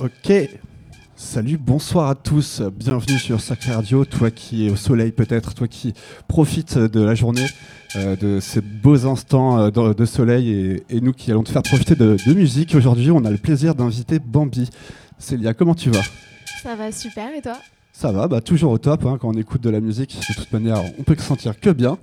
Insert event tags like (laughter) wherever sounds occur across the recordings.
Ok. Salut, bonsoir à tous. Bienvenue sur Sacré Radio. Toi qui es au soleil peut-être, toi qui profites de la journée, euh, de ces beaux instants euh, de, soleil et, et nous qui allons te faire profiter de, de musique. Aujourd'hui, on a le plaisir d'inviter Bambi. Célia, comment tu vas? Ça va super et toi? Ça va, bah, toujours au top. hein, quand on écoute de la musique, de toute manière, on peut se sentir que bien.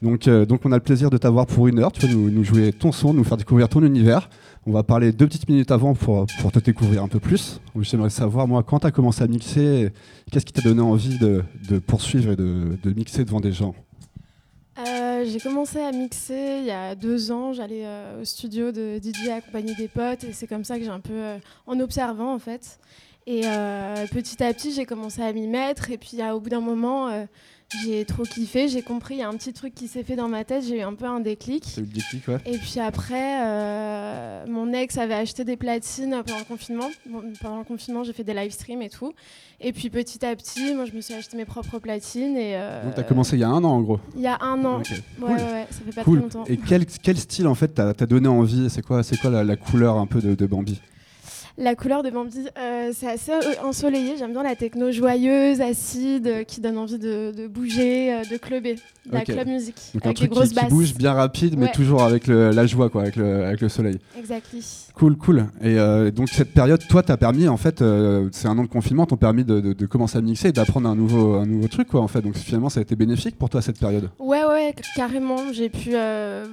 Donc, euh, donc on a le plaisir de t'avoir pour une heure. Tu vas nous, jouer ton son, nous faire découvrir ton univers. On va parler deux petites minutes avant pour, pour te découvrir un peu plus. J'aimerais savoir, moi, quand tu as commencé à mixer, qu'est-ce qui t'a donné envie de, de poursuivre et de, de mixer devant des gens? Euh, J'ai commencé à mixer il y a deux ans. J'allais euh, au studio de DJ accompagné des potes et c'est comme ça que j'ai un peu, en observant en fait. Et euh, petit à petit, j'ai commencé à m'y mettre et puis au bout d'un moment, euh, j'ai trop kiffé. J'ai compris, il y a un petit truc qui s'est fait dans ma tête. J'ai eu un peu un déclic. C'est eu le déclic, ouais. Et puis après, euh, mon ex avait acheté des platines pendant le confinement. Bon, pendant le confinement, j'ai fait des live streams et tout. Et puis petit à petit, moi, je me suis acheté mes propres platines. Et, Donc, tu as commencé il y a un an, en gros. Il y a un an. Ok, Ouais, cool. ouais, ouais, ça fait pas Cool. très longtemps. Et quel, quel style, en fait, t'as donné envie? C'est quoi, quoi la, la couleur un peu de, de Bambi? La couleur de Bambi, euh, c'est assez euh, ensoleillé. J'aime bien la techno joyeuse, acide, euh, qui donne envie de, de bouger, euh, de clubber. De la club. Donc un avec des grosses qui, qui bouge bien rapide, mais Ouais. toujours avec le- la joie, quoi, avec le, avec le soleil. Exactly. Cool, cool. Et euh, donc cette période, toi, t'as permis, en fait, euh, c'est un an de confinement, t'ont permis de, de- de commencer à mixer et d'apprendre un nouveau, un nouveau truc, quoi, en fait. Donc finalement, ça a été bénéfique pour toi cette période? Ouais, ouais, carrément. J'ai pu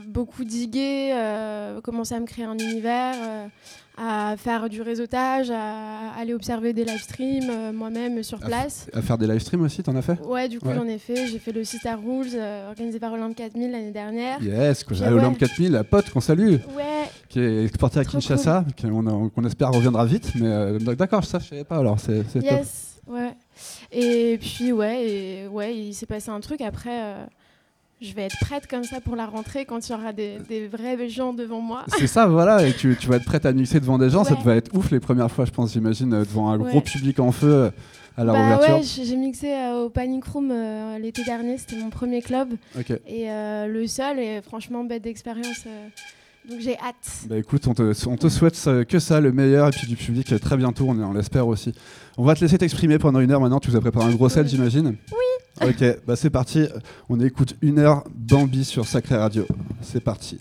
beaucoup diguer, commencer à me créer un univers, à faire du réseautage, à aller observer des live streams euh, moi-même sur À place. À faire des live streams aussi, t'en as fait? Ouais, du coup, Ouais. j'en ai fait. J'ai fait le Sister Rules euh, organisé par Olympe 4000 l'année dernière. Yes, que j'ai Puis Olympe ouais. 4000, la pote qu'on salue, Ouais, qui est exportée à Trop Kinshasa, qu'on espère reviendra vite. Mais euh, d'accord, ça, je savais pas, alors c'est c'est top. yes, ouais. Et puis, ouais, et, ouais il s'est passé un truc. Après, je vais être prête comme ça pour la rentrée quand il y aura des, des vrais gens devant moi. C'est ça, voilà, et tu, tu vas être prête à mixer devant des gens, ça devait être ouf les premières fois, je pense, j'imagine, euh, devant un gros public en feu euh, à la bah ouverture. ouais, j'ai mixé euh, au Panic Room euh, l'été dernier, c'était mon premier club. Et euh, le seul, et franchement, bête d'expérience. Euh, donc j'ai hâte. Bah écoute, on te, on te souhaite que ça, le meilleur, et puis du public euh, très bientôt, on, on l'espère aussi. On va te laisser t'exprimer pendant une heure maintenant, tu nous as préparé un gros set, Oui. j'imagine Oui Ok, bah c'est parti, on écoute une heure Bambi sur Sacré Radio. C'est parti.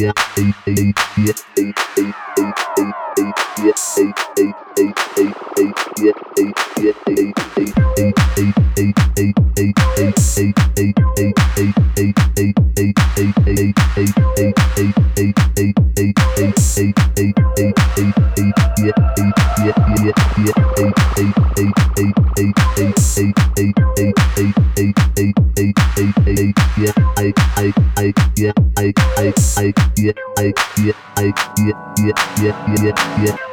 yeah, eight. yeah, yeah.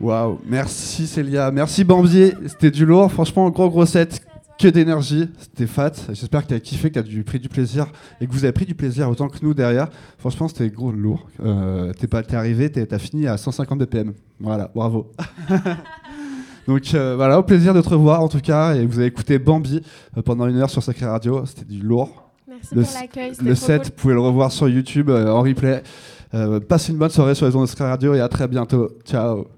Waouh, merci Célia, merci Bambier, c'était du lourd, franchement, gros gros set, que d'énergie, c'était fat. J'espère que tu as kiffé, que tu as pris du plaisir et que vous avez pris du plaisir autant que nous derrière. Franchement, c'était gros lourd. Euh, t'es pas, arrivé, t'as fini à 150 BPM. Voilà, bravo. (laughs) Donc euh, voilà, au plaisir de te revoir en tout cas. Et vous avez écouté Bambi euh, pendant une heure sur Sacré Radio. C'était du lourd. Merci le, pour l'accueil. Le set, vous pouvez le revoir sur YouTube en replay. passez une bonne soirée sur les ondes de Sacré Radio et à très bientôt. Ciao.